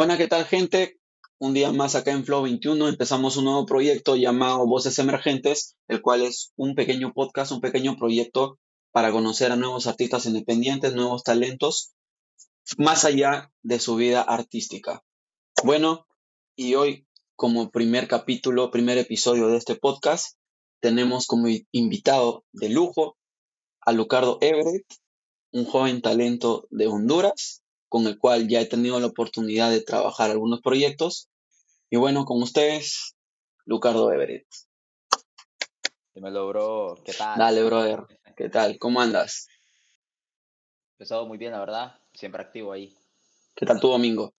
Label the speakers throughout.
Speaker 1: Buenas, ¿qué tal gente? Un día más acá en Flow 21 empezamos un nuevo proyecto llamado Voces Emergentes, el cual es un pequeño podcast, un pequeño proyecto para conocer a nuevos artistas independientes, nuevos talentos, más allá de su vida artística. Bueno, y hoy como primer capítulo, primer episodio de este podcast, tenemos como invitado de lujo a Lucardo Everett, un joven talento de Honduras, con el cual ya he tenido la oportunidad de trabajar algunos proyectos. Y bueno, con ustedes, Lucardo Everett.
Speaker 2: Dímelo, bro. ¿Qué tal?
Speaker 1: Dale, brother. ¿Qué tal? ¿Cómo andas?
Speaker 2: Empezado muy bien, la verdad. Siempre activo ahí.
Speaker 1: ¿Qué tal tu domingo?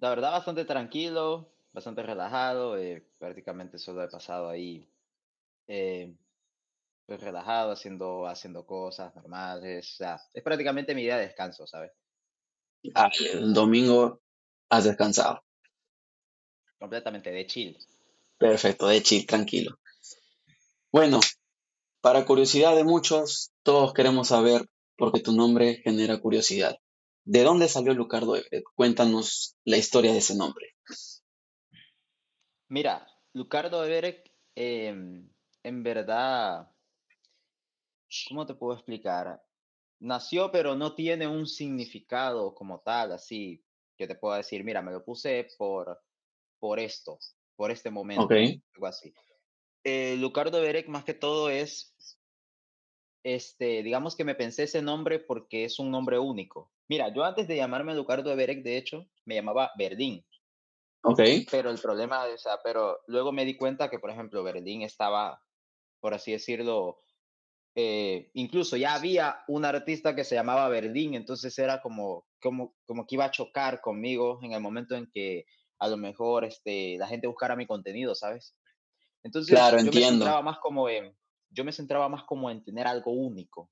Speaker 2: La verdad, bastante tranquilo, bastante relajado. Eh, prácticamente solo he pasado ahí eh, pues relajado, haciendo, haciendo cosas normales. O sea, es prácticamente mi día de descanso, ¿sabes?
Speaker 1: Ah, el domingo has descansado.
Speaker 2: Completamente de chill.
Speaker 1: Perfecto, de chill, tranquilo. Bueno, para curiosidad de muchos, todos queremos saber, porque tu nombre genera curiosidad. ¿De dónde salió Lucardo Everett? Cuéntanos la historia de ese nombre.
Speaker 2: Mira, Lucardo Everett, em, en verdad, ¿cómo te puedo explicar? Nació, pero no tiene un significado como tal, así que te puedo decir, mira, me lo puse por, por esto, por este momento, algo así. Eh, Lucardo Berek, más que todo, es, este, digamos que me pensé ese nombre porque es un nombre único. Mira, yo antes de llamarme Lucardo Berek, de hecho, me llamaba Verdín.
Speaker 1: Ok.
Speaker 2: Pero el problema, o sea, pero luego me di cuenta que, por ejemplo, Verdín estaba, por así decirlo, eh, incluso ya había un artista que se llamaba Verdín, entonces era como, como, como que iba a chocar conmigo en el momento en que a lo mejor este, la gente buscara mi contenido, ¿sabes? Entonces
Speaker 1: claro,
Speaker 2: yo
Speaker 1: entiendo.
Speaker 2: me centraba más como en, yo me centraba más como en tener algo único.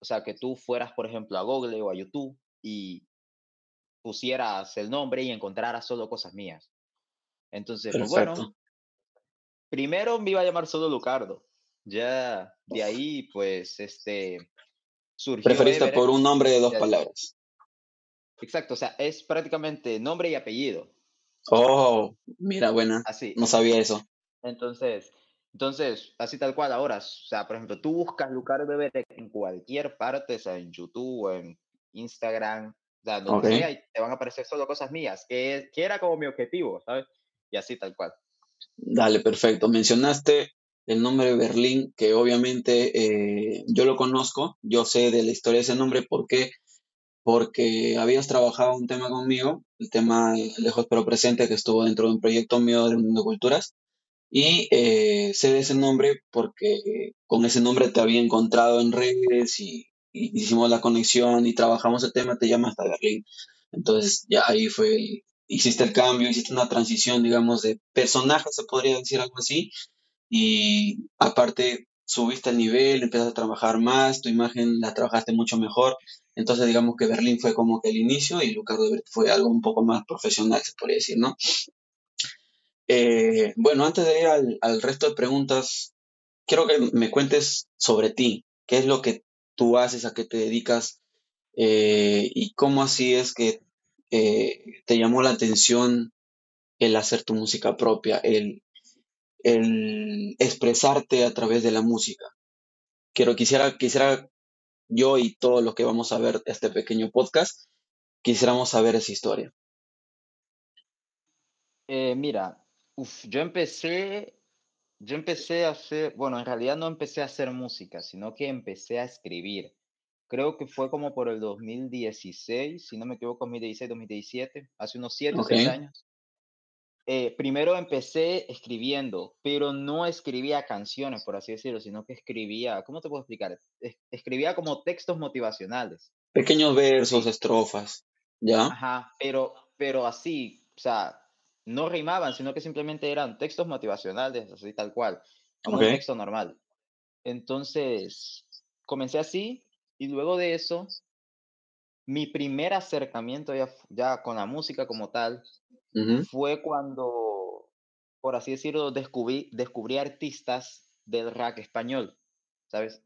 Speaker 2: O sea, que tú fueras, por ejemplo, a Google o a YouTube y pusieras el nombre y encontraras solo cosas mías. Entonces, pues bueno, primero me iba a llamar solo Lucardo, ya de ahí, pues, este,
Speaker 1: surgió. Preferiste por un nombre de dos palabras.
Speaker 2: Exacto, o sea, es prácticamente nombre y apellido.
Speaker 1: Oh, mira, buena.
Speaker 2: Así.
Speaker 1: No sabía eso.
Speaker 2: Entonces, entonces, así tal cual ahora, o sea, por ejemplo, tú buscas Lucar Bebé en cualquier parte, o sea, en YouTube, o en Instagram, o sea, donde sea, y te van a aparecer solo cosas mías, que, que era como mi objetivo, ¿sabes? Y así tal cual.
Speaker 1: Dale, perfecto. Mencionaste el nombre de Berlín, que obviamente eh, yo lo conozco, yo sé de la historia de ese nombre porque porque habías trabajado un tema conmigo, el tema Lejos pero Presente, que estuvo dentro de un proyecto mío de Mundo Culturas, y eh, sé de ese nombre porque con ese nombre te había encontrado en redes y, hicimos la conexión y trabajamos el tema, te llamas hasta Berlín. Entonces ya ahí fue, hiciste el cambio, hiciste una transición, digamos, de personaje, se podría decir algo así, y aparte subiste el nivel, empezaste a trabajar más, tu imagen la trabajaste mucho mejor. Entonces, digamos que Berlín fue como que el inicio y Lucardo fue algo un poco más profesional, se podría decir, ¿no? Eh, bueno, antes de ir al, resto de preguntas, quiero que me cuentes sobre ti. ¿Qué es lo que tú haces, a qué te dedicas eh, y cómo así es que eh, te llamó la atención el hacer tu música propia, el, el expresarte a través de la música. Quiero, quisiera, quisiera yo y todos los que vamos a ver este pequeño podcast, quisiéramos saber esa historia.
Speaker 2: Eh, mira, yo empecé, yo empecé a hacer, bueno, en realidad no empecé a hacer música, sino que empecé a escribir. Creo que fue como por el 2016, si no me equivoco, 2016, 2017, hace unos 7 o 6 años. Eh, primero empecé escribiendo, pero no escribía canciones, por así decirlo, sino que escribía, ¿cómo te puedo explicar? escribía como textos motivacionales.
Speaker 1: Pequeños versos, estrofas, ¿ya?
Speaker 2: Ajá, pero, pero así, o sea, no rimaban, sino que simplemente eran textos motivacionales, así tal cual, como un texto normal. Entonces, comencé así y luego de eso, mi primer acercamiento ya, ya con la música como tal fue cuando, por así decirlo, descubrí, descubrí artistas del rap español, ¿sabes?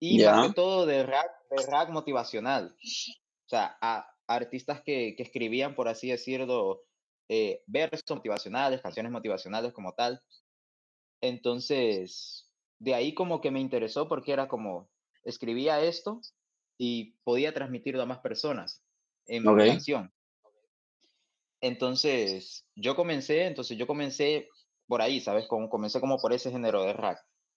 Speaker 2: Y más que todo de rap, de rap motivacional. O sea, artistas que, que escribían, por así decirlo, eh, versos motivacionales, canciones motivacionales como tal. Entonces, de ahí como que me interesó porque era como, escribía esto y podía transmitirlo a más personas en mi canción. Entonces, yo comencé, entonces yo comencé por ahí, ¿sabes? Como, comencé como por ese género de rap,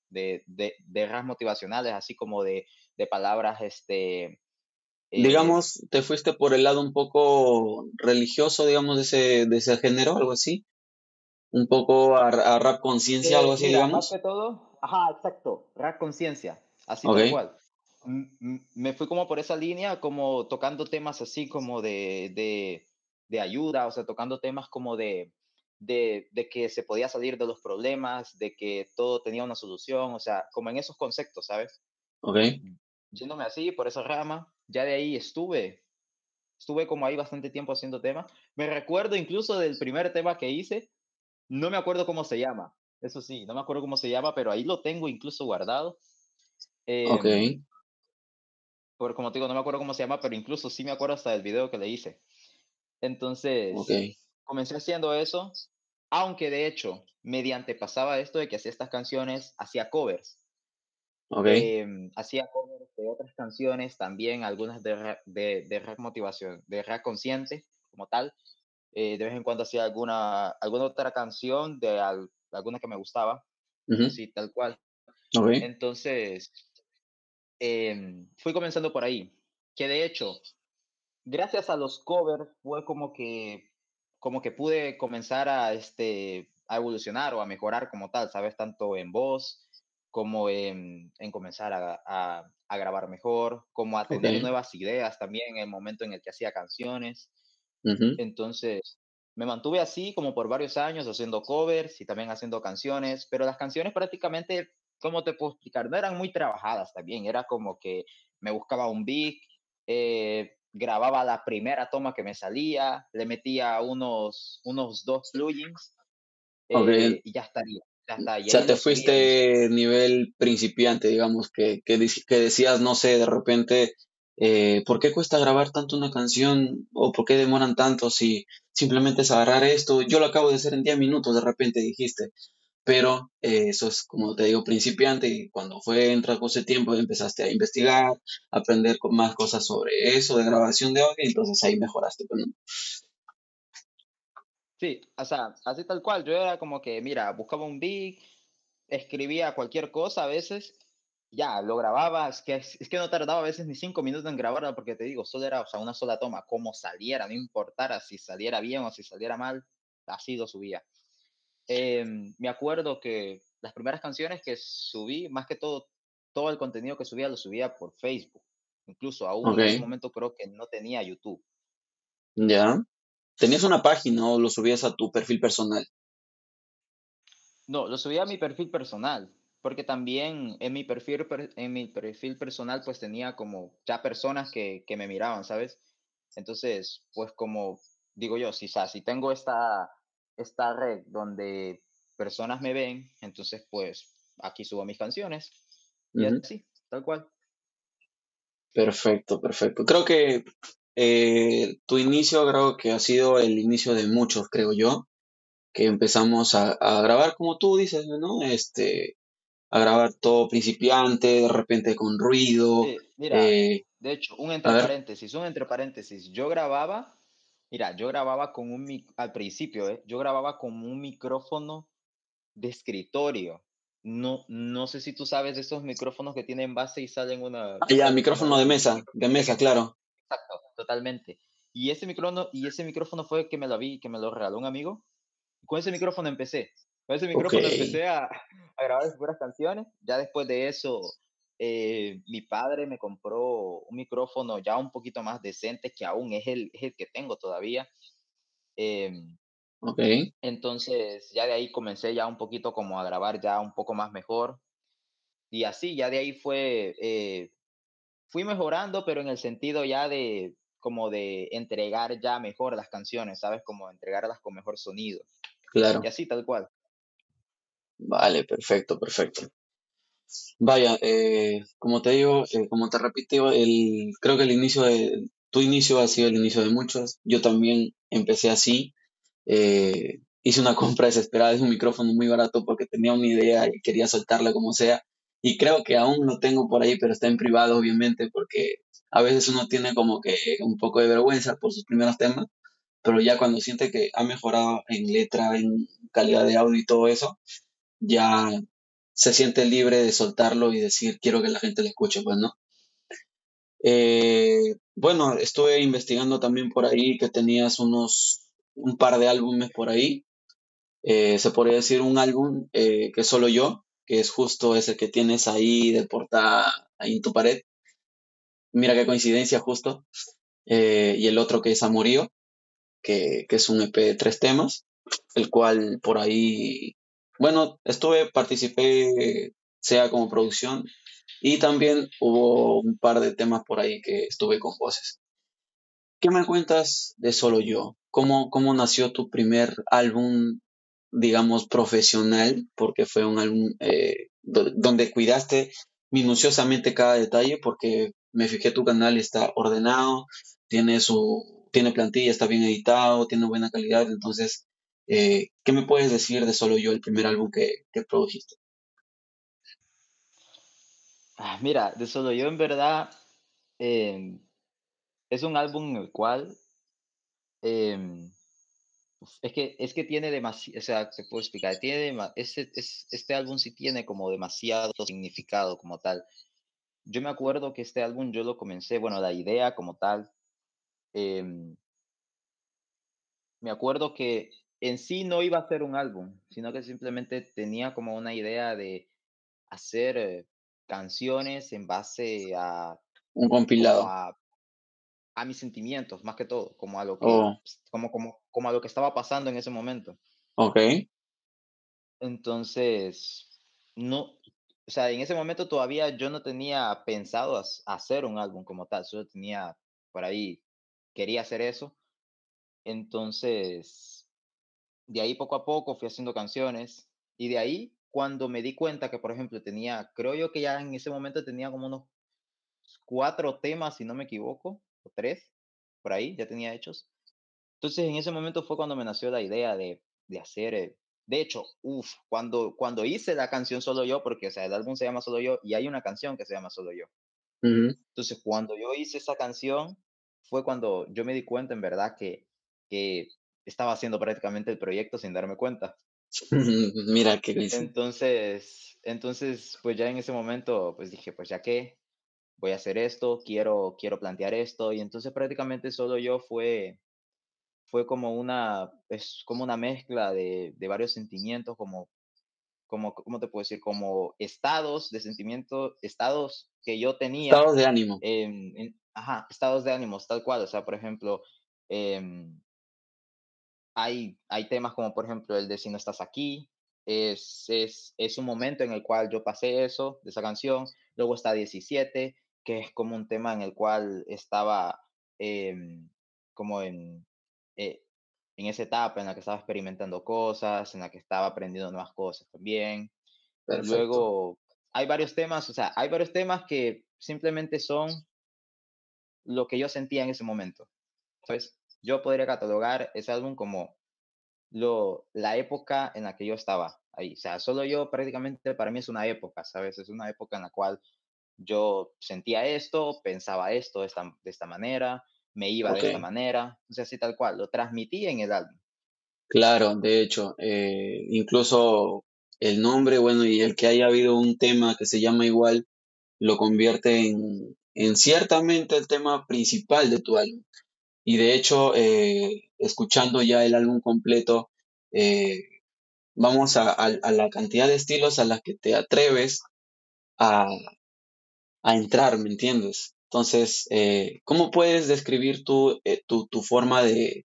Speaker 2: de, de, de rap motivacionales, así como de, de palabras, este...
Speaker 1: Eh, digamos, te fuiste por el lado un poco religioso, digamos, de ese, de ese género, algo así. Un poco a, rap conciencia, algo así, digamos.
Speaker 2: Más que todo, ajá, exacto, rap conciencia, así tal cual. Me fui como por esa línea, como tocando temas así como de, de, de ayuda, o sea, tocando temas como de, de, de, que se podía salir de los problemas, de que todo tenía una solución, o sea, como en esos conceptos, ¿sabes?
Speaker 1: Ok.
Speaker 2: Yéndome así, por esa rama, ya de ahí estuve, estuve como ahí bastante tiempo haciendo temas. Me recuerdo incluso del primer tema que hice, no me acuerdo cómo se llama, eso sí, no me acuerdo cómo se llama, pero ahí lo tengo incluso guardado.
Speaker 1: Eh, ok.
Speaker 2: Por, como te digo, no me acuerdo cómo se llama, pero incluso sí me acuerdo hasta del video que le hice. Entonces, okay comencé haciendo eso, aunque de hecho, mediante pasaba esto de que hacía estas canciones, hacía covers.
Speaker 1: Okay.
Speaker 2: Em, hacía covers de otras canciones, también algunas de, de, de rap motivación, de rap consciente, como tal. Eh, de vez en cuando hacía alguna, alguna otra canción de alguna que me gustaba, así tal cual.
Speaker 1: Okay.
Speaker 2: Entonces, em, fui comenzando por ahí, que de hecho, gracias a los covers fue como que como que pude comenzar a, este, a evolucionar o a mejorar como tal, ¿sabes? Tanto en voz como en, en comenzar a, a, grabar mejor, como a tener nuevas ideas también en el momento en el que hacía canciones. Entonces, me mantuve así como por varios años haciendo covers y también haciendo canciones, pero las canciones prácticamente, ¿cómo te puedo explicar? No eran muy trabajadas también, era como que me buscaba un beat, eh, grababa la primera toma que me salía, le metía unos, unos dos plugins eh, y ya estaría. Ya
Speaker 1: o sea, te fuiste nivel principiante, digamos, que, que, decías, no sé, de repente, eh, ¿por qué cuesta grabar tanto una canción? ¿O por qué demoran tanto si simplemente es agarrar esto? Yo lo acabo de hacer en 10 minutos, de repente dijiste pero eh, eso es como te digo principiante y cuando fue entrando ese tiempo empezaste a investigar, a aprender más cosas sobre eso de grabación de audio y entonces ahí mejoraste. Pues,
Speaker 2: sí, o sea, así tal cual, yo era como que, mira, buscaba un beat, escribía cualquier cosa a veces, ya, lo grababa, es que, es que no tardaba a veces ni cinco minutos en grabarlo porque te digo, solo era, o sea, una sola toma, como saliera, no importara si saliera bien o si saliera mal, así lo subía. Em, me acuerdo que las primeras canciones que subí, más que todo, todo el contenido que subía lo subía por Facebook. Incluso aún en ese momento creo que no tenía YouTube.
Speaker 1: Ya. ¿Tenías una página o lo subías a tu perfil personal?
Speaker 2: No, lo subía a mi perfil personal, porque también en mi perfil, en mi perfil personal pues tenía como ya personas que, que me miraban, ¿sabes? Entonces, pues como digo yo, si, si tengo esta, esta red donde personas me ven, entonces pues aquí subo mis canciones y así, tal cual.
Speaker 1: Perfecto, perfecto. Creo que eh, tu inicio creo que ha sido el inicio de muchos, creo yo, que empezamos a, grabar como tú dices, ¿no? Este, a grabar todo principiante, de repente con ruido.
Speaker 2: mira, eh, de hecho, un entre paréntesis, un entre paréntesis. Yo grababa Mira, yo grababa con un, al principio, ¿eh? yo grababa con un micrófono de escritorio. No, no sé si tú sabes de esos micrófonos que tienen base y salen una...
Speaker 1: Ah, ya, micrófono de mesa, de mesa, claro.
Speaker 2: Exacto, totalmente. Y ese micrófono, y ese micrófono fue que me lo vi, que me lo regaló un amigo. Con ese micrófono empecé. Con ese micrófono empecé a, a grabar buenas canciones. Ya después de eso, eh, mi padre me compró un micrófono ya un poquito más decente, que aún es el, es el que tengo todavía. Em,
Speaker 1: ok.
Speaker 2: Entonces, ya de ahí comencé ya un poquito como a grabar ya un poco más mejor. Y así, ya de ahí fue, eh, fui mejorando, pero en el sentido ya de como de entregar ya mejor las canciones, ¿sabes? Como entregarlas con mejor sonido.
Speaker 1: Claro.
Speaker 2: Y así, tal cual.
Speaker 1: Vale, perfecto, perfecto. Vaya, eh, como te digo, eh, como te repito, el, creo que el inicio tu inicio ha sido el inicio de muchos. Yo también empecé así. Eh, hice una compra desesperada de un micrófono muy barato porque tenía una idea y quería soltarla como sea. Y creo que aún lo tengo por ahí, pero está en privado, obviamente, porque a veces uno tiene como que un poco de vergüenza por sus primeros temas, pero ya cuando siente que ha mejorado en letra, en calidad de audio y todo eso, ya se siente libre de soltarlo y decir, quiero que la gente lo escuche, pues, ¿no? Eh, bueno, estuve investigando también por ahí que tenías unos, un par de álbumes por ahí. Eh, se podría decir un álbum eh, que solo yo, que es justo ese que tienes ahí de portada ahí en tu pared. Mira qué coincidencia justo. y el otro que es Amorío, que, que es un EP de tres temas, el cual por ahí, bueno, estuve, participé, sea como producción, y también hubo un par de temas por ahí que estuve con voces. ¿Qué me cuentas de Solo Yo? ¿Cómo, cómo nació tu primer álbum, digamos, profesional? Porque fue un álbum eh, donde cuidaste minuciosamente cada detalle, porque me fijé tu canal está ordenado, tiene su tiene plantilla, está bien editado, tiene buena calidad. Entonces, eh, ¿qué me puedes decir de Solo Yo, el primer álbum que, que produjiste?
Speaker 2: Ah, mira, de Solo Yo en verdad em, es un álbum en el cual em, es que, es que tiene demasiado, o sea, te puedo explicar, tiene este, este álbum sí tiene como demasiado significado como tal. Yo me acuerdo que este álbum yo lo comencé, bueno, la idea como tal, em, me acuerdo que en sí no iba a ser un álbum, sino que simplemente tenía como una idea de hacer eh, canciones en base a...
Speaker 1: Un compilado.
Speaker 2: A, mis sentimientos, más que todo, como a lo que, oh. como, como, como a lo que estaba pasando en ese momento.
Speaker 1: Ok.
Speaker 2: Entonces, no, o sea, en ese momento todavía yo no tenía pensado hacer un álbum como tal, solo tenía por ahí, quería hacer eso. Entonces, de ahí poco a poco fui haciendo canciones y de ahí cuando me di cuenta que, por ejemplo, tenía, creo yo que ya en ese momento tenía como unos cuatro temas, si no me equivoco, o tres, por ahí, ya tenía hechos. Entonces, en ese momento fue cuando me nació la idea de, de hacer, eh, de hecho, uff, cuando, cuando hice la canción Solo Yo, porque, o sea, el álbum se llama Solo Yo y hay una canción que se llama Solo Yo. Entonces, cuando yo hice esa canción, fue cuando yo me di cuenta, en verdad, que, que estaba haciendo prácticamente el proyecto sin darme cuenta.
Speaker 1: Mira qué
Speaker 2: Entonces, entonces, pues ya en ese momento, pues dije, pues ya que voy a hacer esto, quiero, quiero plantear esto, y entonces prácticamente solo yo fue, fue como una, es como una mezcla de, de varios sentimientos, como, como, ¿cómo te puedo decir? Como estados de sentimiento, estados que yo tenía.
Speaker 1: Estados de ánimo.
Speaker 2: ajá, estados de ánimos, tal cual. O sea, por ejemplo, eh, hay, hay temas como por ejemplo el de Si no estás aquí, es, es, es, un momento en el cual yo pasé eso, de esa canción. Luego está 17, que es como un tema en el cual estaba em, como en, eh, en esa etapa en la que estaba experimentando cosas, en la que estaba aprendiendo nuevas cosas también. Luego hay varios temas, o sea, hay varios temas que simplemente son lo que yo sentía en ese momento. ¿Sabes? Yo podría catalogar ese álbum como lo, la época en la que yo estaba ahí. O sea, solo yo prácticamente para mí es una época, ¿sabes? Es una época en la cual yo sentía esto, pensaba esto de esta, de esta manera, me iba de esta manera, o sea, así tal cual, lo transmití en el álbum.
Speaker 1: Claro, de hecho, eh, incluso el nombre, bueno, y el que haya habido un tema que se llama igual, lo convierte en, en ciertamente el tema principal de tu álbum. Y de hecho, eh, escuchando ya el álbum completo, eh, vamos a, la cantidad de estilos a las que te atreves a, entrar, ¿me entiendes? Entonces, eh, ¿cómo puedes describir tu, tu, forma de,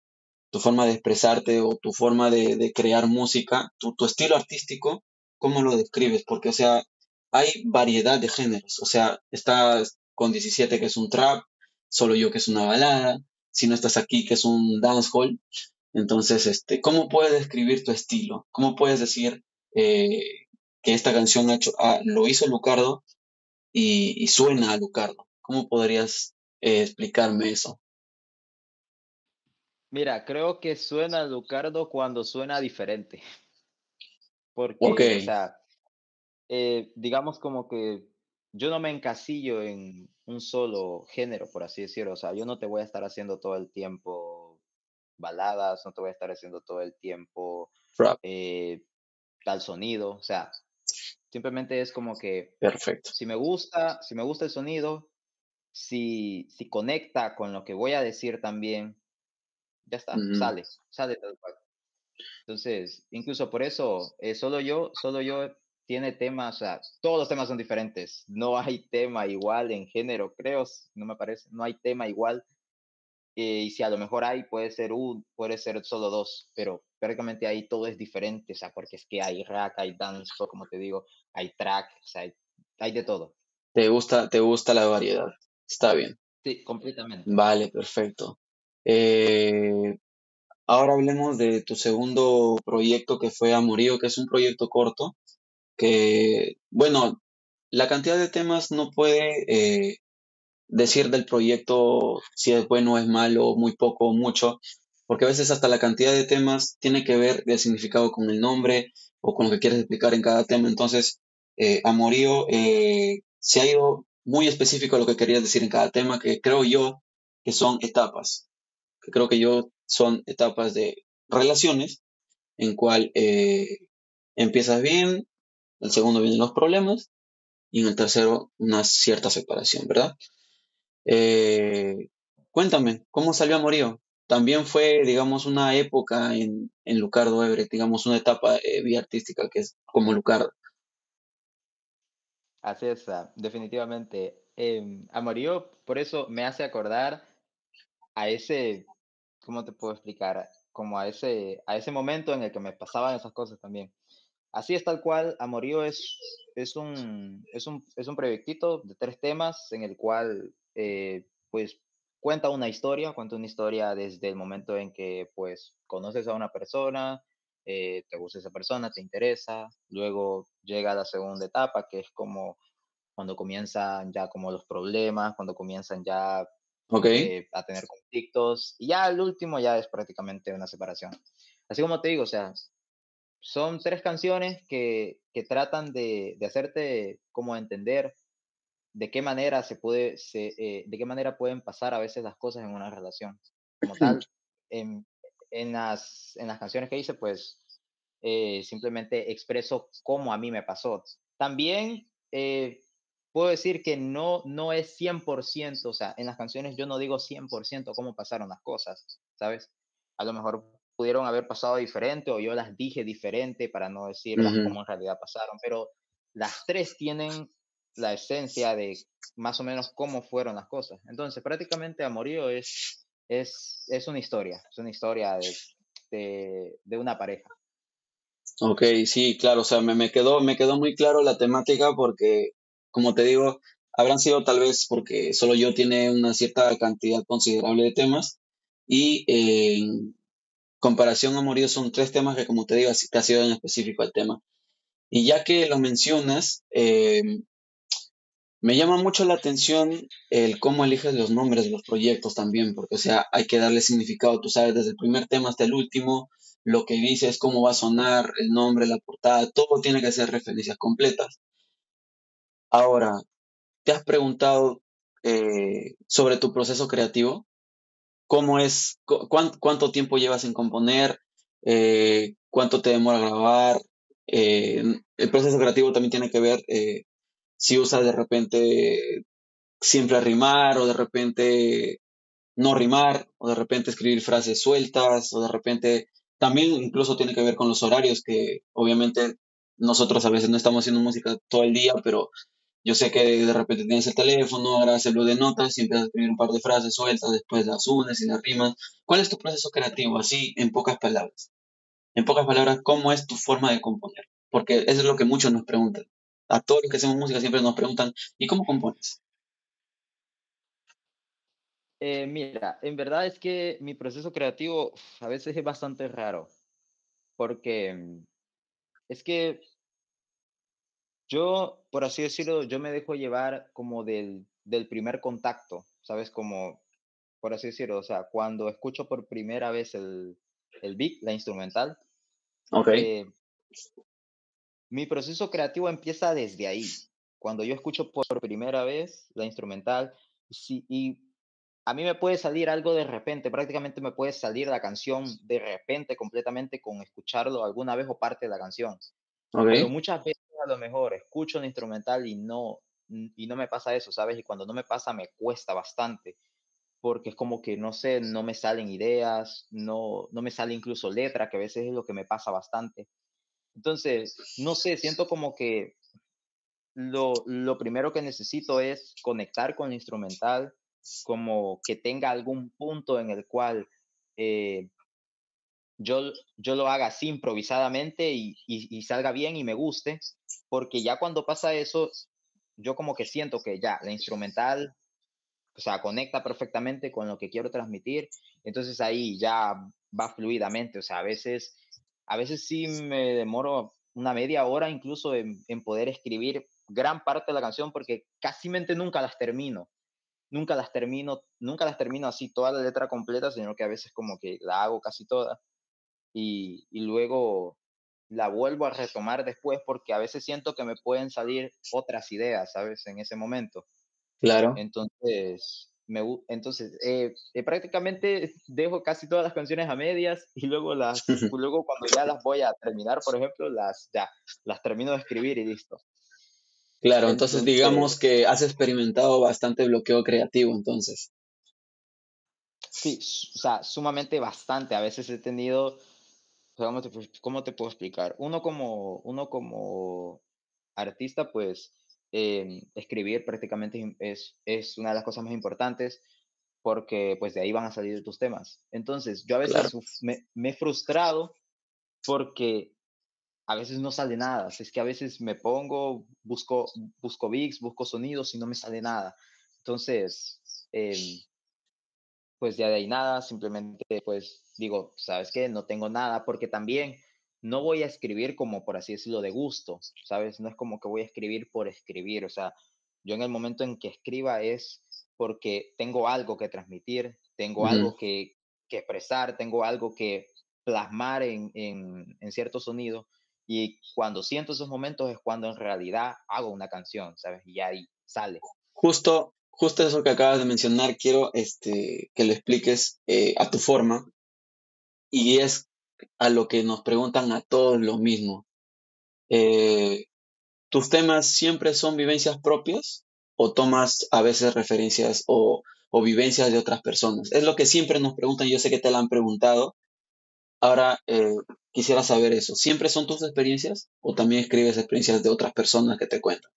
Speaker 1: tu forma de expresarte o tu forma de, crear música, tu, tu, estilo artístico, ¿cómo lo describes? Porque, o sea, hay variedad de géneros. O sea, estás con 17 que es un trap, solo yo que es una balada, si no estás aquí, que es un dancehall. Entonces, este, ¿cómo puedes describir tu estilo? ¿Cómo puedes decir eh, que esta canción ha hecho, ah, lo hizo Lucardo y, suena a Lucardo? ¿Cómo podrías eh, explicarme eso?
Speaker 2: Mira, creo que suena Lucardo cuando suena diferente. Porque, o sea, eh, digamos como que yo no me encasillo en un solo género, por así decirlo. O sea, yo no te voy a estar haciendo todo el tiempo baladas, no te voy a estar haciendo todo el tiempo
Speaker 1: rap,
Speaker 2: eh, tal sonido. O sea, simplemente es como que
Speaker 1: perfecto.
Speaker 2: si me gusta, si me gusta el sonido, si, si conecta con lo que voy a decir también, ya está,
Speaker 1: Ujú.
Speaker 2: sale, sale. Entonces, incluso por eso, eh, solo yo, solo yo tiene temas, o sea, todos los temas son diferentes. No hay tema igual en género, creo, no me parece, no hay tema igual. eh, y si a lo mejor hay, puede ser un, puede ser solo dos, pero prácticamente ahí todo es diferente, o sea, porque es que hay rack, hay dancehall, como te digo, hay track, o sea, hay, hay de todo.
Speaker 1: ¿Te gusta, te gusta la variedad? Está bien.
Speaker 2: Sí, completamente.
Speaker 1: Vale, perfecto. Eh, ahora hablemos de tu segundo proyecto que fue Amorío, que es un proyecto corto, bueno, la cantidad de temas no puede eh, decir del proyecto si es bueno es malo, muy poco o mucho, porque a veces hasta la cantidad de temas tiene que ver el significado con el nombre o con lo que quieres explicar en cada tema. Entonces, eh, Amorío eh, se ha ido muy específico a lo que querías decir en cada tema, que creo yo que son etapas, que creo que yo son etapas de relaciones en cual empiezas bien, el segundo vienen los problemas y en el tercero una cierta separación, ¿verdad? Eh, cuéntame, ¿cómo salió Amorío? También fue, digamos, una época en, en Lucardo Everett, digamos, una etapa eh, vía artística que es como Lucardo.
Speaker 2: Así es, ah, definitivamente. Em, Amorío, por eso me hace acordar a ese, ¿cómo te puedo explicar? Como a ese, a ese momento en el que me pasaban esas cosas también. Así es tal cual, Amorío es, es un, es un, es un proyectito de tres temas en el cual, eh, pues, cuenta una historia, cuenta una historia desde el momento en que, pues, conoces a una persona, eh, te gusta esa persona, te interesa, luego llega la segunda etapa, que es como cuando comienzan ya como los problemas, cuando comienzan ya
Speaker 1: ¿Ok?
Speaker 2: eh, a tener conflictos, y ya el último ya es prácticamente una separación. Así como te digo, o sea, son tres canciones que, que tratan de, de hacerte como entender de qué manera se puede, se, eh, de qué manera pueden pasar a veces las cosas en una relación. Como tal, en, en las, en las canciones que hice, pues eh, simplemente expreso cómo a mí me pasó. También eh, puedo decir que no, no es 100%, o sea, en las canciones yo no digo 100% cómo pasaron las cosas, ¿sabes? A lo mejor pudieron haber pasado diferente o yo las dije diferente para no decirlas
Speaker 1: Ujú.
Speaker 2: como en realidad pasaron, pero las tres tienen la esencia de más o menos cómo fueron las cosas. Entonces, prácticamente Amorío es, es, es una historia, es una historia de, de, de una pareja.
Speaker 1: Ok, sí, claro, o sea, me, me quedó, me quedó muy claro la temática porque, como te digo, habrán sido tal vez porque solo yo tiene una cierta cantidad considerable de temas y eh, comparación Amorío son tres temas que, como te digo, te ha sido en específico el tema. Y ya que lo mencionas, eh, me llama mucho la atención el cómo eliges los nombres de los proyectos también, porque, o sea, hay que darle significado, tú sabes, desde el primer tema hasta el último, lo que dices, cómo va a sonar, el nombre, la portada, todo tiene que ser referencias completas. Ahora, ¿te has preguntado eh, sobre tu proceso creativo? ¿Cómo es, cu- cuán- cuánto tiempo llevas en componer? Eh, ¿cuánto te demora grabar? Eh, el proceso creativo también tiene que ver eh, si usas de repente siempre rimar o de repente no rimar o de repente escribir frases sueltas o de repente también incluso tiene que ver con los horarios que obviamente nosotros a veces no estamos haciendo música todo el día, pero yo sé que de repente tienes el teléfono, grabas el blog de notas y empiezas a escribir un par de frases sueltas, después las unes y las rimas. ¿Cuál es tu proceso creativo? Así, en pocas palabras. En pocas palabras, ¿cómo es tu forma de componer? Porque eso es lo que muchos nos preguntan. A todos los que hacemos música siempre nos preguntan, ¿y cómo compones?
Speaker 2: Eh, mira, en verdad es que mi proceso creativo a veces es bastante raro, porque mm, es que yo, por así decirlo, yo me dejo llevar como del, del primer contacto, ¿sabes? Como por así decirlo. O sea, cuando escucho por primera vez el, el beat, la instrumental,
Speaker 1: Ok.
Speaker 2: eh, mi proceso creativo empieza desde ahí. Cuando yo escucho por primera vez la instrumental, sí, y a mí me puede salir algo de repente, prácticamente me puede salir la canción de repente completamente con escucharlo alguna vez o parte de la canción. Pero muchas veces a lo mejor escucho el instrumental y no, y no me pasa eso, ¿sabes? Y cuando no me pasa me cuesta bastante, porque es como que, no sé, no me salen ideas, no, no me sale incluso letra, que a veces es lo que me pasa bastante. Entonces, no sé, siento como que lo, lo primero que necesito es conectar con el instrumental, como que tenga algún punto en el cual eh, yo, yo lo haga así improvisadamente y, y, salga bien y me guste, porque ya cuando pasa eso, yo como que siento que ya la instrumental, o sea, conecta perfectamente con lo que quiero transmitir, entonces ahí ya va fluidamente, o sea, a veces, a veces sí me demoro una media hora incluso en, en poder escribir gran parte de la canción porque casi mente nunca las termino, nunca las termino, nunca las termino así toda la letra completa, sino que a veces como que la hago casi toda y, y luego la vuelvo a retomar después porque a veces siento que me pueden salir otras ideas, ¿sabes? En ese momento.
Speaker 1: Claro.
Speaker 2: Entonces, me, entonces eh, eh, prácticamente dejo casi todas las canciones a medias y luego las, luego cuando ya las voy a terminar, por ejemplo, las ya las termino de escribir y listo.
Speaker 1: Claro, entonces digamos
Speaker 2: Entonces,
Speaker 1: que has experimentado bastante bloqueo creativo, entonces.
Speaker 2: sí, o sea, sumamente bastante. A veces he tenido, ¿cómo te, pu- cómo te puedo explicar? Uno como, uno como artista, pues em, escribir prácticamente es, es, una de las cosas más importantes porque pues de ahí van a salir tus temas. Entonces, yo a veces me, me he frustrado porque a veces no sale nada. Es que a veces me pongo, busco, busco beats, busco sonidos y no me sale nada. Entonces, em, pues ya de ahí nada, simplemente pues digo, ¿sabes qué? No tengo nada porque también no voy a escribir como por así decirlo de gusto, ¿sabes? No es como que voy a escribir por escribir, o sea, yo en el momento en que escriba es porque tengo algo que transmitir, tengo algo que, que expresar, tengo algo que plasmar en, en, en cierto sonido y cuando siento esos momentos es cuando en realidad hago una canción, ¿sabes? Y ahí sale.
Speaker 1: Justo, justo eso que acabas de mencionar, quiero este, que lo expliques eh, a tu forma y es a lo que nos preguntan a todos lo mismo. Eh, ¿tus temas siempre son vivencias propias o tomas a veces referencias o, vivencias de otras personas? Es lo que siempre nos preguntan, yo sé que te lo han preguntado. Ahora, eh, quisiera saber eso. ¿Siempre son tus experiencias o también escribes experiencias de otras personas que te cuentan?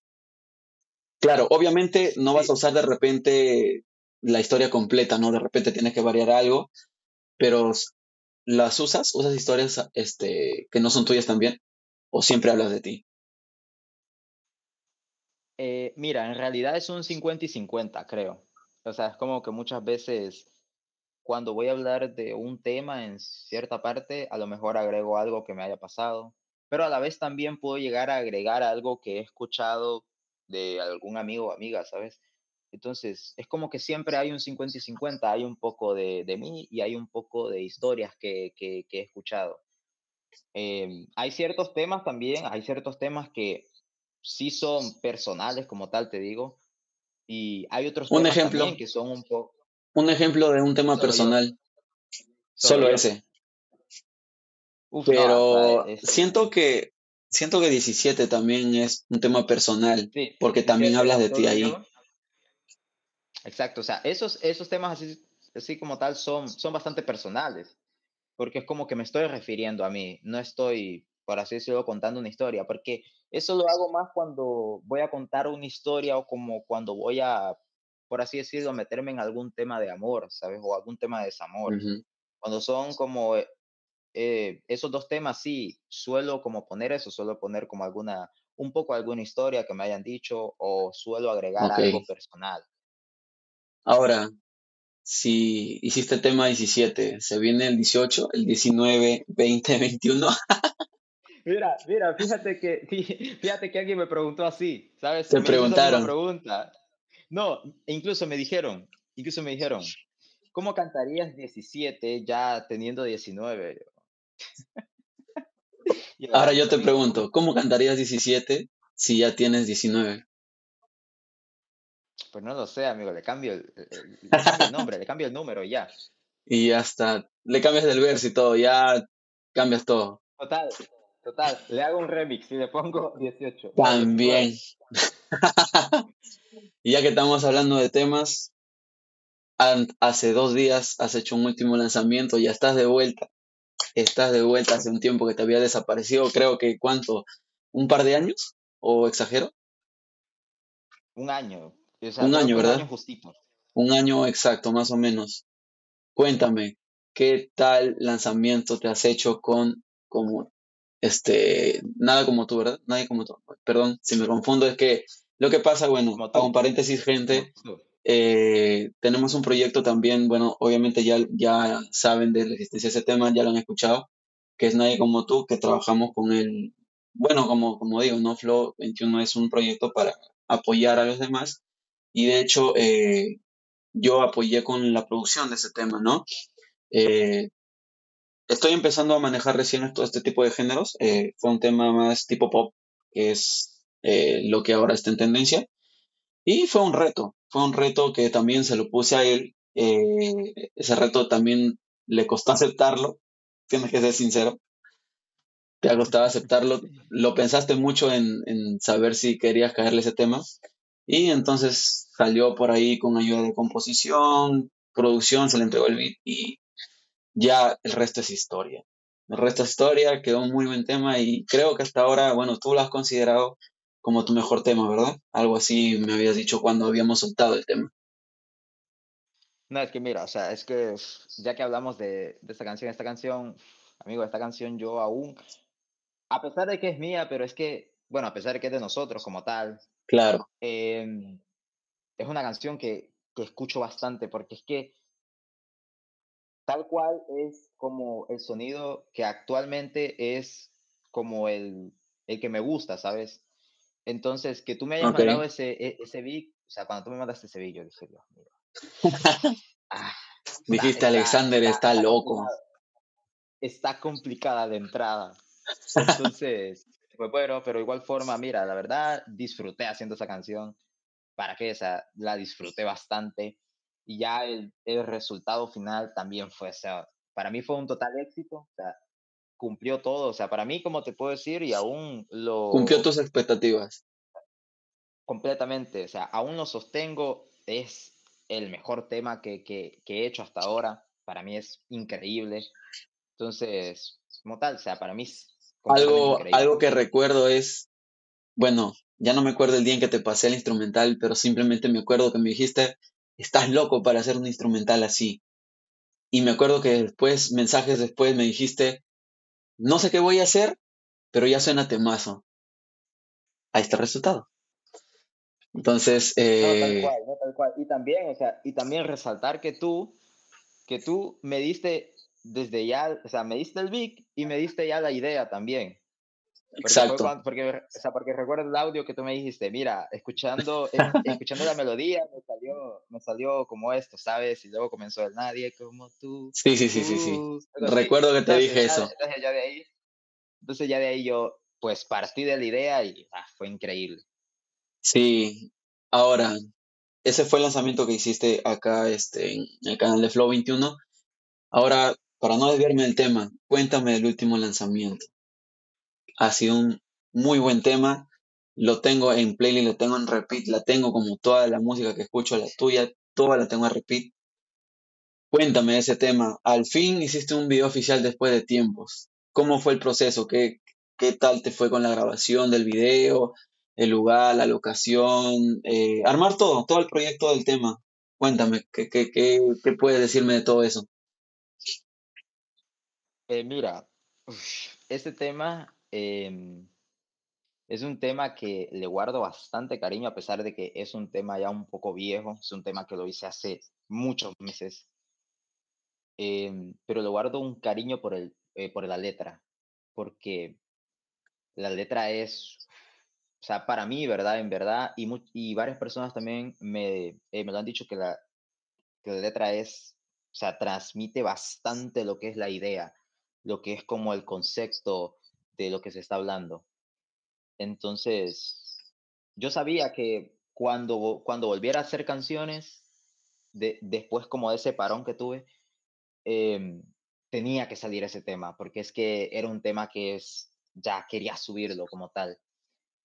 Speaker 1: Claro, obviamente no vas a usar de repente la historia completa, ¿no? De repente tienes que variar algo, pero ¿las usas? ¿Usas historias este, que no son tuyas también? ¿O siempre hablas de ti?
Speaker 2: Eh, mira, en realidad es un 50 y 50, creo. O sea, es como que muchas veces cuando voy a hablar de un tema en cierta parte, a lo mejor agrego algo que me haya pasado, pero a la vez también puedo llegar a agregar algo que he escuchado de algún amigo o amiga, ¿sabes? Entonces, es como que siempre hay un 50 y 50, hay un poco de, de mí y hay un poco de historias que, que, que he escuchado. Em, hay ciertos temas también, hay ciertos temas que sí son personales como tal, te digo, y hay otros
Speaker 1: Un
Speaker 2: temas también
Speaker 1: ejemplo,
Speaker 2: que son un poco,
Speaker 1: un ejemplo de un tema
Speaker 2: solo yo,
Speaker 1: personal,
Speaker 2: solo
Speaker 1: ese.
Speaker 2: Uf, no, hasta
Speaker 1: Pero siento que, siento que 17 también es un tema personal,
Speaker 2: sí,
Speaker 1: porque también
Speaker 2: 17,
Speaker 1: hablas de ti ahí.
Speaker 2: yo, exacto, o sea, esos, esos temas así, así como tal son, son bastante personales, porque es como que me estoy refiriendo a mí, no estoy, por así decirlo, contando una historia, porque eso lo hago más cuando voy a contar una historia o como cuando voy a, por así decirlo, meterme en algún tema de amor, ¿sabes? O algún tema de desamor. Cuando son como eh, esos dos temas, sí, suelo como poner eso, suelo poner como alguna, un poco alguna historia que me hayan dicho o suelo agregar
Speaker 1: Ok.
Speaker 2: algo personal.
Speaker 1: Ahora, si hiciste tema 17, se viene el 18, el 19, 20, 21.
Speaker 2: Mira, mira, fíjate que, fí- fíjate que alguien me preguntó así, ¿sabes?
Speaker 1: Te
Speaker 2: Me
Speaker 1: preguntaron.
Speaker 2: pregunta. No, e incluso me dijeron, incluso me dijeron, ¿cómo cantarías 17 ya teniendo 19?
Speaker 1: Ahora yo te pregunto, ¿cómo cantarías 17 si ya tienes 19?
Speaker 2: Pues no lo sé, amigo, le cambio el, le cambio el nombre, le cambio el número y ya.
Speaker 1: Y ya está, le cambias del verso y todo, ya cambias todo.
Speaker 2: Total, total, le hago un remix y le pongo 18.
Speaker 1: También. y ya que estamos hablando de temas, hace dos días has hecho un último lanzamiento, ya estás de vuelta. Estás de vuelta hace un tiempo que te había desaparecido, creo que cuánto, un par de años, o exagero.
Speaker 2: Un año.
Speaker 1: un año, ¿verdad?
Speaker 2: Un año justito.
Speaker 1: Un año exacto, más o menos. Cuéntame, ¿qué tal lanzamiento te has hecho con como este nada como tú, ¿verdad? Nadie como tú. Perdón, si me confundo es que lo que pasa, bueno, hago un paréntesis, gente, eh, tenemos un proyecto también, bueno, obviamente ya, ya saben de la existencia de ese tema, ya lo han escuchado, que es Nadie como tú, que trabajamos con el, bueno, como, como digo, ¿no? Flow 21 es un proyecto para apoyar a los demás y de hecho eh, yo apoyé con la producción de ese tema, ¿no? Eh, estoy empezando a manejar recién todo este tipo de géneros, fue un tema más tipo pop, que es lo que ahora está en tendencia. Y fue un reto, fue un reto que también se lo puse a él. Eh, ese reto también le costó aceptarlo, tienes que ser sincero. Te ha costado aceptarlo. Lo pensaste mucho en, saber si querías caerle ese tema. Y entonces salió por ahí con ayuda de composición, producción, se le entregó el beat y ya el resto es historia. El resto es historia, quedó un muy buen tema y creo que hasta ahora, bueno, tú lo has considerado como tu mejor tema, ¿verdad? Algo así me habías dicho cuando habíamos soltado el tema.
Speaker 2: No, es que mira, o sea, es que ya que hablamos de, esta canción, esta canción, amigo, esta canción yo aún, a pesar de que es mía, pero es que, bueno, a pesar de que es de nosotros como tal.
Speaker 1: Claro.
Speaker 2: Em, es una canción que, que escucho bastante porque es que tal cual es como el sonido que actualmente es como el, el que me gusta, ¿sabes? Entonces, que tú me hayas mandado ese, e, ese beat, o sea, cuando tú me mandaste ese beat, yo dije, Dios mío.
Speaker 1: Ah, Dijiste, Alexander está, loco.
Speaker 2: Está complicada de entrada. Entonces, pues bueno, pero igual forma, mira, la verdad, disfruté haciendo esa canción. ¿Para qué? O sea, la disfruté bastante. Y ya el, el resultado final también fue, o sea, para mí fue un total éxito. O sea, cumplió todo. O sea, para mí, como te puedo decir, y aún lo...
Speaker 1: Cumplió tus expectativas.
Speaker 2: Completamente. O sea, aún lo sostengo. Es el mejor tema que, que, que he hecho hasta ahora. Para mí es increíble. Entonces, como tal, o sea, para mí es...
Speaker 1: Algo, algo que recuerdo es, bueno, ya no me acuerdo el día en que te pasé el instrumental, pero simplemente me acuerdo que me dijiste, estás loco para hacer un instrumental así. Y me acuerdo que después, mensajes después, me dijiste, no sé qué voy a hacer, pero ya suena temazo. Ahí está el resultado. Entonces,
Speaker 2: eh... no, tal cual, no, tal cual. Y también, o sea, y también resaltar que tú, que tú me diste desde ya, o sea, me diste el beat y me diste ya la idea también.
Speaker 1: Exacto.
Speaker 2: porque, o sea, porque recuerdo el audio que tú me dijiste, mira, escuchando, escuchando la melodía me salió, me salió como esto, ¿sabes? Y luego comenzó el nadie como tú.
Speaker 1: Sí, sí, sí, sí, sí. Recuerdo que te dije eso.
Speaker 2: Entonces ya, de ahí, entonces ya de ahí yo, pues partí de la idea y ah, fue increíble.
Speaker 1: Sí, ahora, ese fue el lanzamiento que hiciste acá este, en el canal de Flow 21. Ahora, para no desviarme del tema, cuéntame del último lanzamiento ha sido un muy buen tema. Lo tengo en playlist, lo tengo en repeat, la tengo como toda la música que escucho, la tuya, toda la tengo en repeat. Cuéntame ese tema. Al fin hiciste un video oficial después de tiempos. ¿Cómo fue el proceso? ¿Qué, qué tal te fue con la grabación del video? El lugar, la locación, eh, armar todo, todo el proyecto del tema. Cuéntame, ¿qué, qué, qué, qué puedes decirme de todo eso?
Speaker 2: Eh, mira, este tema Em, es un tema que le guardo bastante cariño, a pesar de que es un tema ya un poco viejo, es un tema que lo hice hace muchos meses, em, pero le guardo un cariño por, el, eh, por la letra, porque la letra es, o sea, para mí, ¿verdad? En verdad, y, y varias personas también me, eh, me lo han dicho que la, que la letra es, o sea, transmite bastante lo que es la idea, lo que es como el concepto de lo que se está hablando. Entonces, yo sabía que cuando, cuando volviera a hacer canciones, de, después como de ese parón que tuve, em, tenía que salir ese tema, porque es que era un tema que es, ya quería subirlo como tal.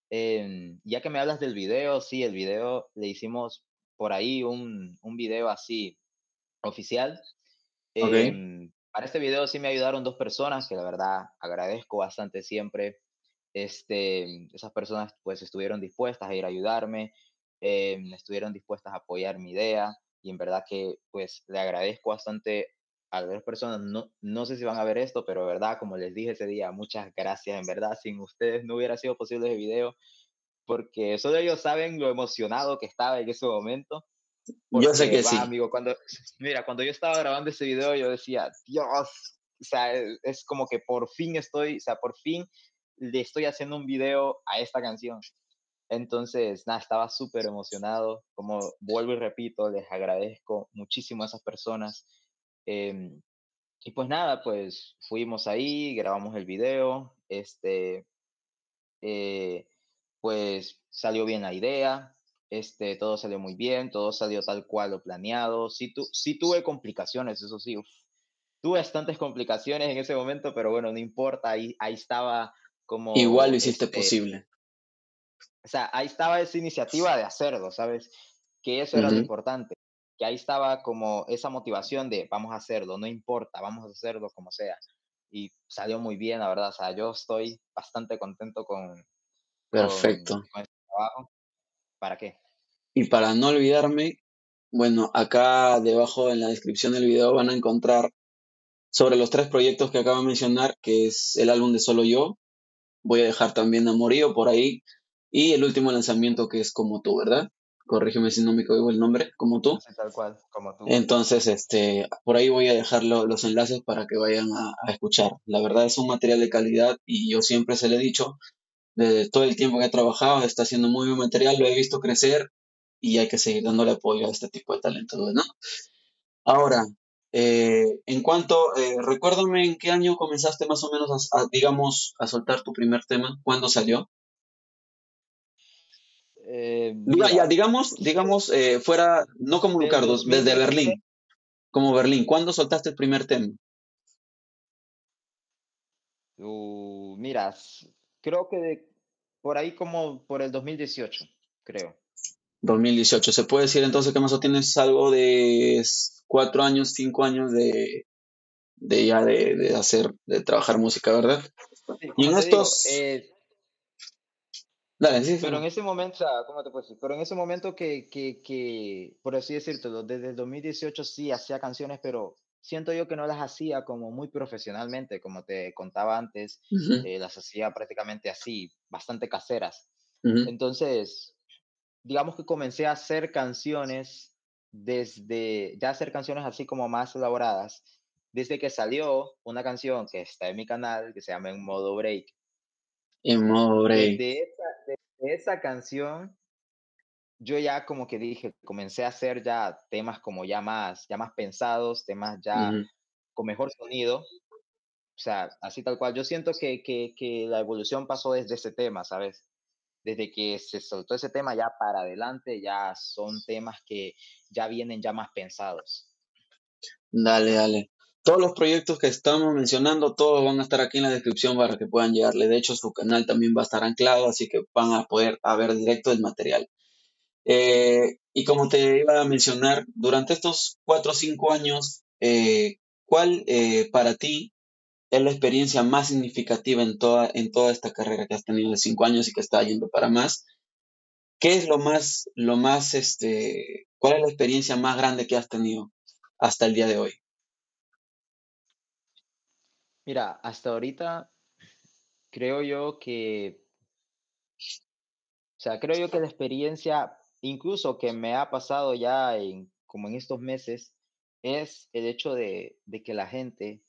Speaker 2: Em, ya que me hablas del video, sí, el video le hicimos por ahí un, un video así oficial. Em, para este video sí me ayudaron dos personas que la verdad agradezco bastante siempre. Este, esas personas pues estuvieron dispuestas a ir a ayudarme, em, estuvieron dispuestas a apoyar mi idea y en verdad que pues le agradezco bastante a las personas. No, no sé si van a ver esto, pero verdad, como les dije ese día, muchas gracias. En verdad, sin ustedes no hubiera sido posible ese video porque solo ellos saben lo emocionado que estaba en ese momento.
Speaker 1: Yo sé que sí.
Speaker 2: Amigo, cuando, mira, cuando yo estaba grabando ese video, yo decía, Dios, o sea, es como que por fin estoy, o sea, por fin le estoy haciendo un video a esta canción. Entonces, nada, estaba súper emocionado. Como vuelvo y repito, les agradezco muchísimo a esas personas. Em, y pues nada, pues fuimos ahí, grabamos el video. Este, eh, pues salió bien la idea, este, todo salió muy bien, todo salió tal cual lo planeado. Sí, tu, sí tuve complicaciones, eso sí, tuve bastantes complicaciones en ese momento, pero bueno, no importa, ahí, ahí estaba como...
Speaker 1: Igual lo hiciste este posible.
Speaker 2: O sea, ahí estaba esa iniciativa de hacerlo, ¿sabes? Que eso era lo importante, que ahí estaba como esa motivación de vamos a hacerlo, no importa, vamos a hacerlo como sea. Y salió muy bien, la verdad, o sea, yo estoy bastante contento con,
Speaker 1: Perfecto.
Speaker 2: ¿Para qué?
Speaker 1: Y para no olvidarme, bueno, acá debajo en la descripción del video van a encontrar sobre los tres proyectos que acabo de mencionar, que es el álbum de Solo Yo. Voy a dejar también Amorío por ahí. Y el último lanzamiento que es Como tú, ¿verdad? Corrígeme si no me equivoco el nombre, Como tú.
Speaker 2: tal cual, Como tú.
Speaker 1: Entonces, este, por ahí voy a dejar los enlaces para que vayan a, a escuchar. La verdad es un material de calidad y yo siempre se le he dicho, de todo el tiempo que he trabajado, está haciendo muy buen material, lo he visto crecer y hay que seguir dándole apoyo a este tipo de talentos, ¿no? Ahora, eh, en cuanto, eh, recuérdame en qué año comenzaste más o menos a, digamos, a soltar tu primer tema, ¿cuándo salió?
Speaker 2: Eh,
Speaker 1: ya, digamos, digamos, eh, fuera, no como Ricardo, desde Berlín, como Berlín, ¿cuándo soltaste el primer tema?
Speaker 2: Uh, mira, creo que de, por ahí como por el 2018, creo.
Speaker 1: 2018. ¿Se puede decir entonces que más o tienes algo de cuatro años, cinco años de, de ya de, hacer, de trabajar música, ¿verdad?
Speaker 2: y en estos... Eh, Dale, sí, pero en ese momento, ¿cómo te puedo decir? Pero en ese momento que, que, que, por así decirlo, desde el 2018 sí hacía canciones, pero siento yo que no las hacía como muy profesionalmente, como te contaba antes, eh, las hacía prácticamente así, bastante caseras. Entonces, digamos que comencé a hacer canciones desde, ya hacer canciones así como más elaboradas, desde que salió una canción que está en mi canal, que se llama En Modo Break.
Speaker 1: En Modo Break.
Speaker 2: de esa canción yo ya como que dije, comencé a hacer ya temas como ya más, ya más pensados, temas ya con mejor sonido. O sea, así tal cual. Yo siento que, que, que, la evolución pasó desde ese tema, ¿sabes? Desde que se soltó ese tema ya para adelante, ya son temas que ya vienen ya más pensados.
Speaker 1: Dale, dale. Todos los proyectos que estamos mencionando, todos van a estar aquí en la descripción para que puedan llegarle. De hecho, su canal también va a estar anclado, así que van a poder ver directo el material. Eh, y como te iba a mencionar, durante estos cuatro o cinco años, eh, ¿cuál eh, para ti es la experiencia más significativa en toda, en toda esta carrera que has tenido de cinco años y que está yendo para más? ¿Qué es lo más, lo más, este, cuál es la experiencia más grande que has tenido hasta el día de hoy?
Speaker 2: Mira, hasta ahorita creo yo que, o sea, creo yo que la experiencia incluso que me ha pasado ya en, como en estos meses, es el hecho de, que la gente,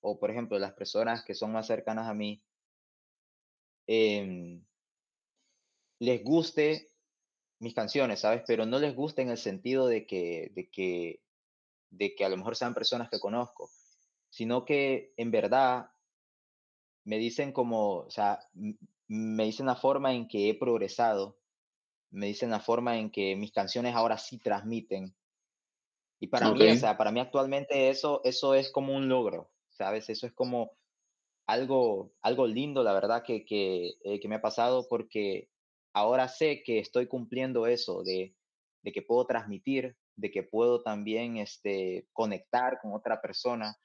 Speaker 2: o por ejemplo las personas que son más cercanas a mí, em, les guste mis canciones, ¿sabes? Pero no les guste en el sentido de que, de que, de que a lo mejor sean personas que conozco, sino que en verdad me dicen como, o sea, me dicen la forma en que he progresado, me dicen la forma en que mis canciones ahora sí transmiten. Y para mí, o sea, para mí actualmente eso, eso es como un logro, ¿sabes? Eso es como algo, algo lindo, la verdad, que, que, eh, que me ha pasado porque ahora sé que estoy cumpliendo eso de, de que puedo transmitir, de que puedo también este, conectar con otra persona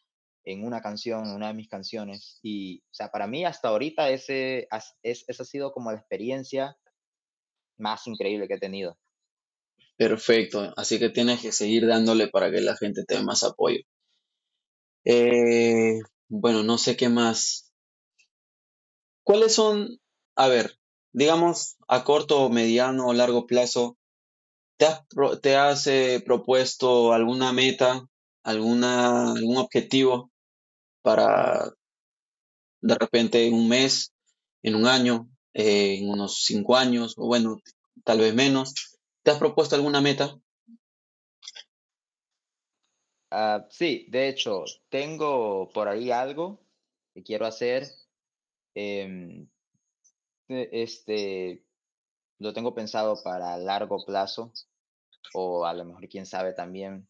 Speaker 2: en una canción, en una de mis canciones. Y, o sea, para mí hasta ahorita ese, es, esa ha sido como la experiencia más increíble que he tenido.
Speaker 1: Perfecto, así que tienes que seguir dándole para que la gente te dé más apoyo. Eh, bueno, no sé qué más. ¿Cuáles son, a ver, digamos, a corto, mediano o largo plazo, ¿te has, te has eh, propuesto alguna meta, alguna, algún objetivo para de repente en un mes, en un año, eh, en unos cinco años, o bueno, tal vez menos? ¿Te has propuesto alguna meta?
Speaker 2: Ah, sí, de hecho, tengo por ahí algo que quiero hacer. Em, e, este, lo tengo pensado para largo plazo, o a lo mejor, quién sabe también,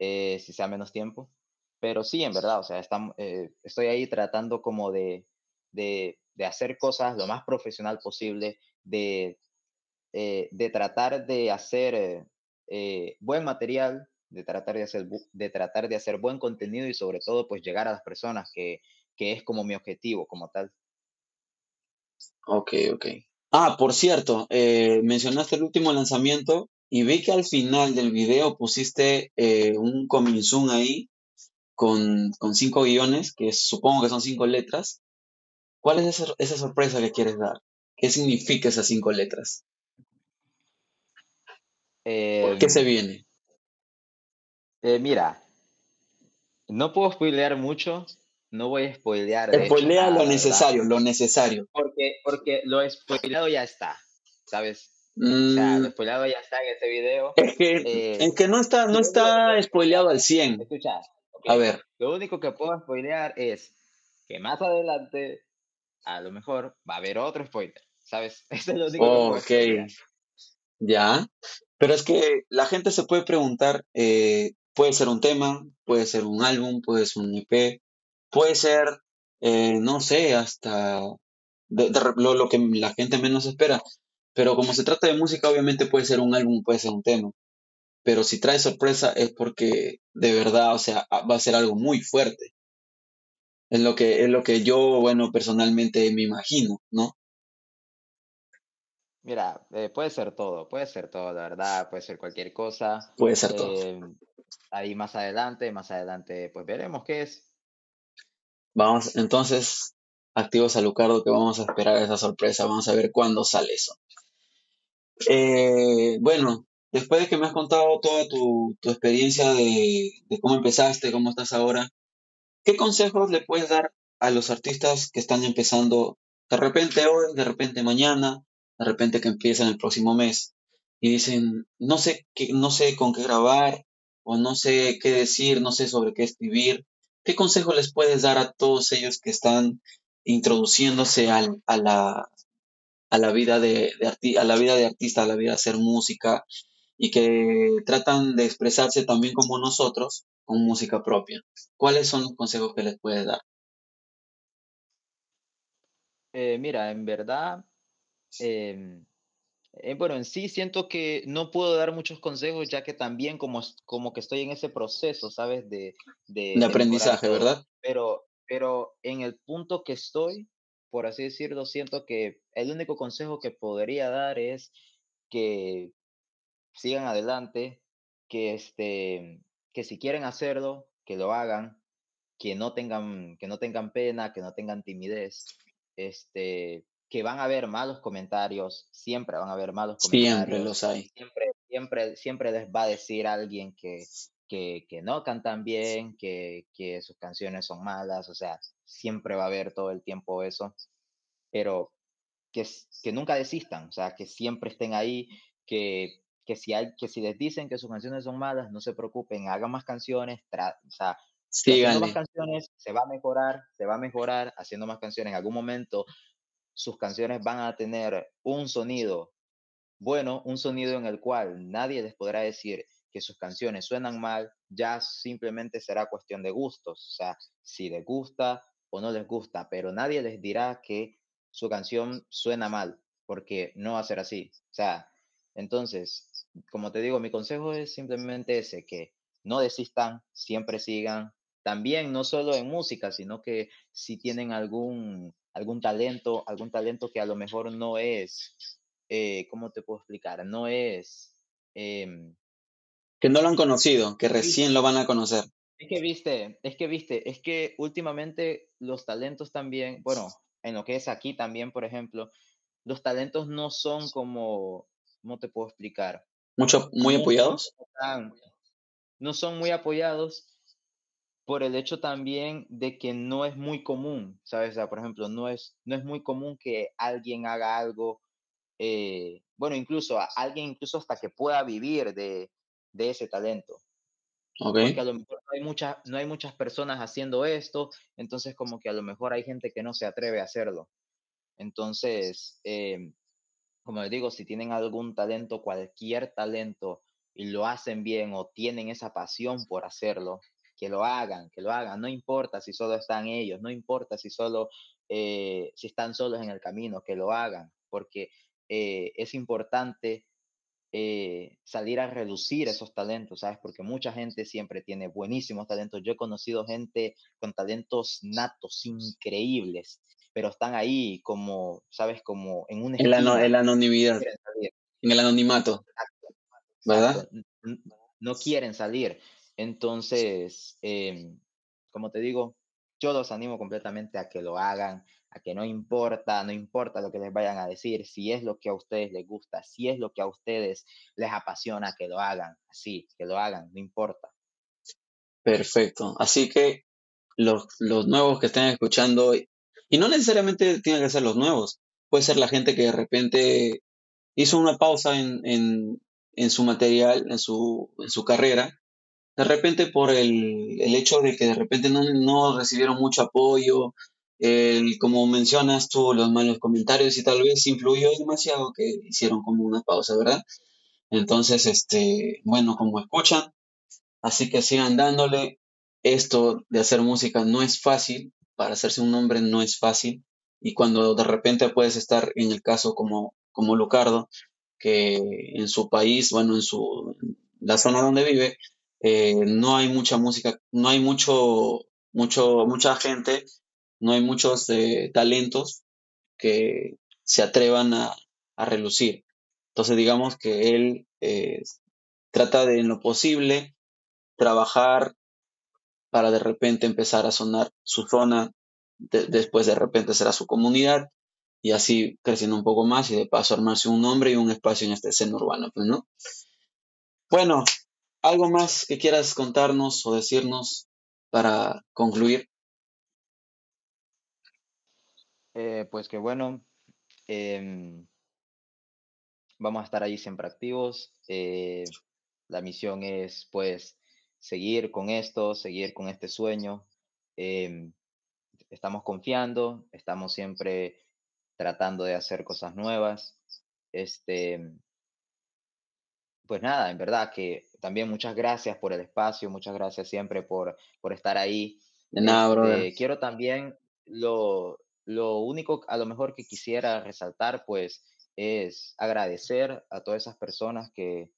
Speaker 2: eh, si sea menos tiempo. Pero sí, en verdad, o sea, eh, estoy ahí tratando como de, hacer cosas lo más profesional posible, de, eh, de tratar de hacer eh, buen material, de tratar de, hacer, de tratar de hacer buen contenido y sobre todo pues llegar a las personas, que, que es como mi objetivo como tal.
Speaker 1: Ok, ok. Ah, por cierto, mencionaste el último lanzamiento y vi que al final del video pusiste un coming soon ahí con, cinco guiones, que supongo que son cinco letras. ¿Cuál es esa, sorpresa que quieres dar? ¿Qué significa esas cinco letras? ¿Qué se em, viene?
Speaker 2: Eh, mira, no puedo spoilear mucho, no voy a spoilear.
Speaker 1: Spoilea lo necesario, lo necesario.
Speaker 2: Porque, porque lo spoileado ya está, ¿sabes? O sea, lo mm. spoileado ya está en este video.
Speaker 1: Es que, eh, que no está, no está spoileado al 100.
Speaker 2: Escucha, a ver. Lo único que puedo spoilear es que más adelante, a lo mejor, va a haber otro spoiler, ¿sabes?
Speaker 1: Eso es lo único que Ya. Pero es que la gente se puede preguntar, eh, puede ser un tema, puede ser un álbum, puede ser un EP, puede ser, eh, no sé, hasta lo, lo que la gente menos espera. Pero como se trata de música, obviamente puede ser un álbum, puede ser un tema pero si trae sorpresa es porque de verdad, o sea, va a ser algo muy fuerte. Es lo que, es lo que yo, bueno, personalmente me imagino, ¿no?
Speaker 2: Mira, eh, puede ser todo, puede ser todo, la verdad, puede ser cualquier cosa.
Speaker 1: Puede ser todo.
Speaker 2: Eh, ahí más adelante, más adelante, pues veremos qué es.
Speaker 1: Vamos, entonces, activos a Lucardo que vamos a esperar esa sorpresa, vamos a ver cuándo sale eso. Eh, bueno, después de que me has contado toda tu, experiencia de, cómo empezaste, cómo estás ahora, ¿qué consejos le puedes dar a los artistas que están empezando de repente hoy, de repente mañana, de repente que empiezan el próximo mes y dicen, no sé, qué, no sé con qué grabar o no sé qué decir, no sé sobre qué escribir? ¿Qué consejos les puedes dar a todos ellos que están introduciéndose a, la, a la vida de, a la vida de artista, a la vida de hacer música, y que tratan de expresarse también como nosotros con música propia. ¿Cuáles son los consejos que les puedes dar?
Speaker 2: Eh, mira, en verdad, em, eh, bueno, en sí siento que no puedo dar muchos consejos ya que también como, como que estoy en ese proceso, ¿sabes? De,
Speaker 1: de, aprendizaje, ¿verdad?
Speaker 2: Pero, pero en el punto que estoy, por así decirlo, siento que el único consejo que podría dar es que sigan adelante, que, este, que si quieren hacerlo, que lo hagan, que no tengan, que no tengan pena, que no tengan timidez, este, que van a haber malos comentarios, siempre van a haber malos
Speaker 1: comentarios. Siempre los hay.
Speaker 2: Siempre, siempre, siempre les va a decir alguien que, que, que no cantan bien, que, que sus canciones son malas, o sea, siempre va a haber todo el tiempo eso, pero que, que nunca desistan, o sea, que siempre estén ahí, que que si, hay, que si les dicen que sus canciones son malas, no se preocupen, hagan más canciones, o sea, haciendo más canciones se va a mejorar, se va a mejorar haciendo más canciones. En algún momento sus canciones van a tener un sonido bueno, un sonido en el cual nadie les podrá decir que sus canciones suenan mal, ya simplemente será cuestión de gustos, o sea, si les gusta o no les gusta, pero nadie les dirá que su canción suena mal, porque no va a ser así. O sea, entonces, como te digo, mi consejo es simplemente ese, que no desistan, siempre sigan. También no solo en música, sino que si tienen algún, algún talento, algún talento que a lo mejor no es, eh, ¿cómo te puedo explicar? No es... Em,
Speaker 1: que no lo han conocido, que recién lo van a conocer.
Speaker 2: Es que viste, es que viste, es que últimamente los talentos también, bueno, en lo que es aquí también, por ejemplo, los talentos no son como, ¿cómo te puedo explicar?
Speaker 1: Mucho, muy apoyados.
Speaker 2: no son muy apoyados por el hecho también de que no es muy común, ¿sabes? O sea, por ejemplo, no es, no es muy común que alguien haga algo, eh, bueno, incluso alguien incluso hasta que pueda vivir de, de ese talento. Porque a lo mejor no hay, muchas no hay muchas personas haciendo esto, entonces como que a lo mejor hay gente que no se atreve a hacerlo. Entonces, eh, como les digo, si tienen algún talento, cualquier talento, y lo hacen bien o tienen esa pasión por hacerlo, que lo hagan, que lo hagan. No importa si solo están ellos, no importa si solo, eh, si están solos en el camino, que lo hagan, porque eh, es importante eh, salir a reducir esos talentos, ¿sabes? Porque mucha gente siempre tiene buenísimos talentos. Yo he conocido gente con talentos natos increíbles, pero están ahí como, ¿sabes? Como en un...
Speaker 1: En la, anonimidad, en el anonimato, ¿verdad?
Speaker 2: No quieren salir. Entonces, em, como te digo, yo los animo completamente a que lo hagan, a que no importa, no importa lo que les vayan a decir, si es lo que a ustedes les gusta, si es lo que a ustedes les apasiona, que lo hagan, así, que lo hagan, no importa.
Speaker 1: Perfecto. Así que los, los nuevos que estén escuchando, y no necesariamente tienen que ser los nuevos, puede ser la gente que de repente hizo una pausa en, en, en su material, en su, en su carrera, de repente por el, el, hecho de que de repente no, no recibieron mucho apoyo, el, como mencionas tú, los malos comentarios y tal vez influyó demasiado que hicieron como una pausa, ¿verdad? Entonces, este, bueno, como escuchan, así que sigan dándole. Esto de hacer música no es fácil, para hacerse un nombre no es fácil. Y cuando de repente puedes estar en el caso como, como Lucardo, que en su país, bueno, en su la zona donde vive, eh, no hay mucha música, no hay mucho, mucho, mucha gente no hay muchos eh, talentos que se atrevan a, relucir. Entonces digamos que él eh, trata de en lo posible trabajar para de repente empezar a sonar su zona, después de repente será su comunidad y así creciendo un poco más y de paso armarse un nombre y un espacio en esta escena urbana, pues, ¿no? Bueno, ¿algo más que quieras contarnos o decirnos para concluir?
Speaker 2: Eh, pues que bueno, em, vamos a estar ahí siempre activos. Eh, la misión es pues seguir con esto, seguir con este sueño. Em, estamos confiando, estamos siempre tratando de hacer cosas nuevas. Este, pues nada, en verdad que también muchas gracias por el espacio, muchas gracias siempre por, por estar ahí.
Speaker 1: De nada,
Speaker 2: este, Quiero también lo, lo único a lo mejor que quisiera resaltar, pues, es agradecer a todas esas personas que,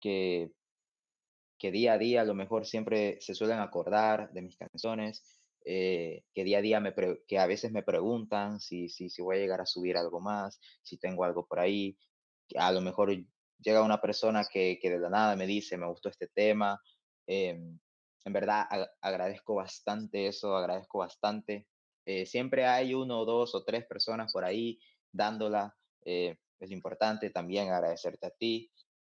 Speaker 2: que, que día a día a lo mejor siempre se suelen acordar de mis canciones, eh, que día a día me que a veces me preguntan si, si, si voy a llegar a subir algo más, si tengo algo por ahí. A lo mejor llega una persona que, que de la nada me dice, me gustó este tema. Em, en verdad agradezco bastante eso, agradezco bastante eh, siempre hay uno, dos o tres personas por ahí dándola. Eh, es importante también agradecerte a ti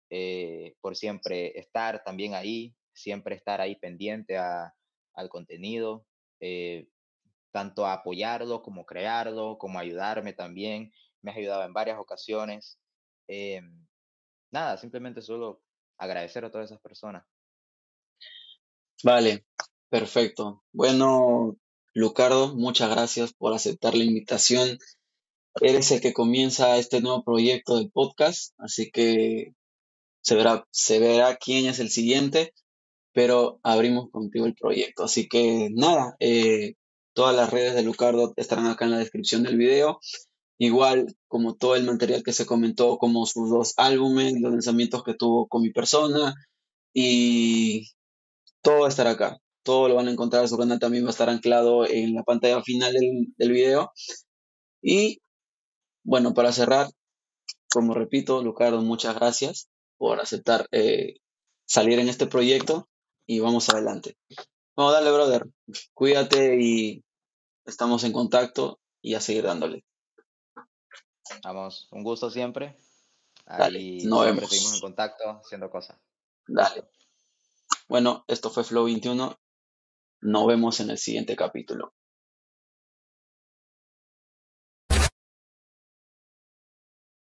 Speaker 2: eh, por siempre estar también ahí, siempre estar ahí pendiente al contenido, tanto a apoyarlo como crearlo, como ayudarme también. Me has ayudado en varias ocasiones. nada, simplemente solo agradecer a todas esas personas.
Speaker 1: Vale, perfecto. Bueno, Lucardo, muchas gracias por aceptar la invitación. Eres el que comienza este nuevo proyecto del podcast, así que se verá, se verá quién es el siguiente, pero abrimos contigo el proyecto. Así que nada, eh, todas las redes de Lucardo estarán acá en la descripción del video. Igual como todo el material que se comentó, como sus dos álbumes, los lanzamientos que tuvo con mi persona y todo estará acá. Todo lo van a encontrar, su canal también va a estar anclado en la pantalla final del, del video. Y bueno, para cerrar, como repito, Lucardo, muchas gracias por aceptar eh, salir en este proyecto y vamos adelante. Vamos, dale, brother. Cuídate y estamos en contacto y a seguir dándole.
Speaker 2: Vamos, un gusto siempre.
Speaker 1: Dale,
Speaker 2: Ahí
Speaker 1: nos
Speaker 2: siempre
Speaker 1: vemos.
Speaker 2: seguimos en contacto haciendo cosas.
Speaker 1: Dale. Bueno, esto fue Flow 21. Nos vemos en el siguiente capítulo.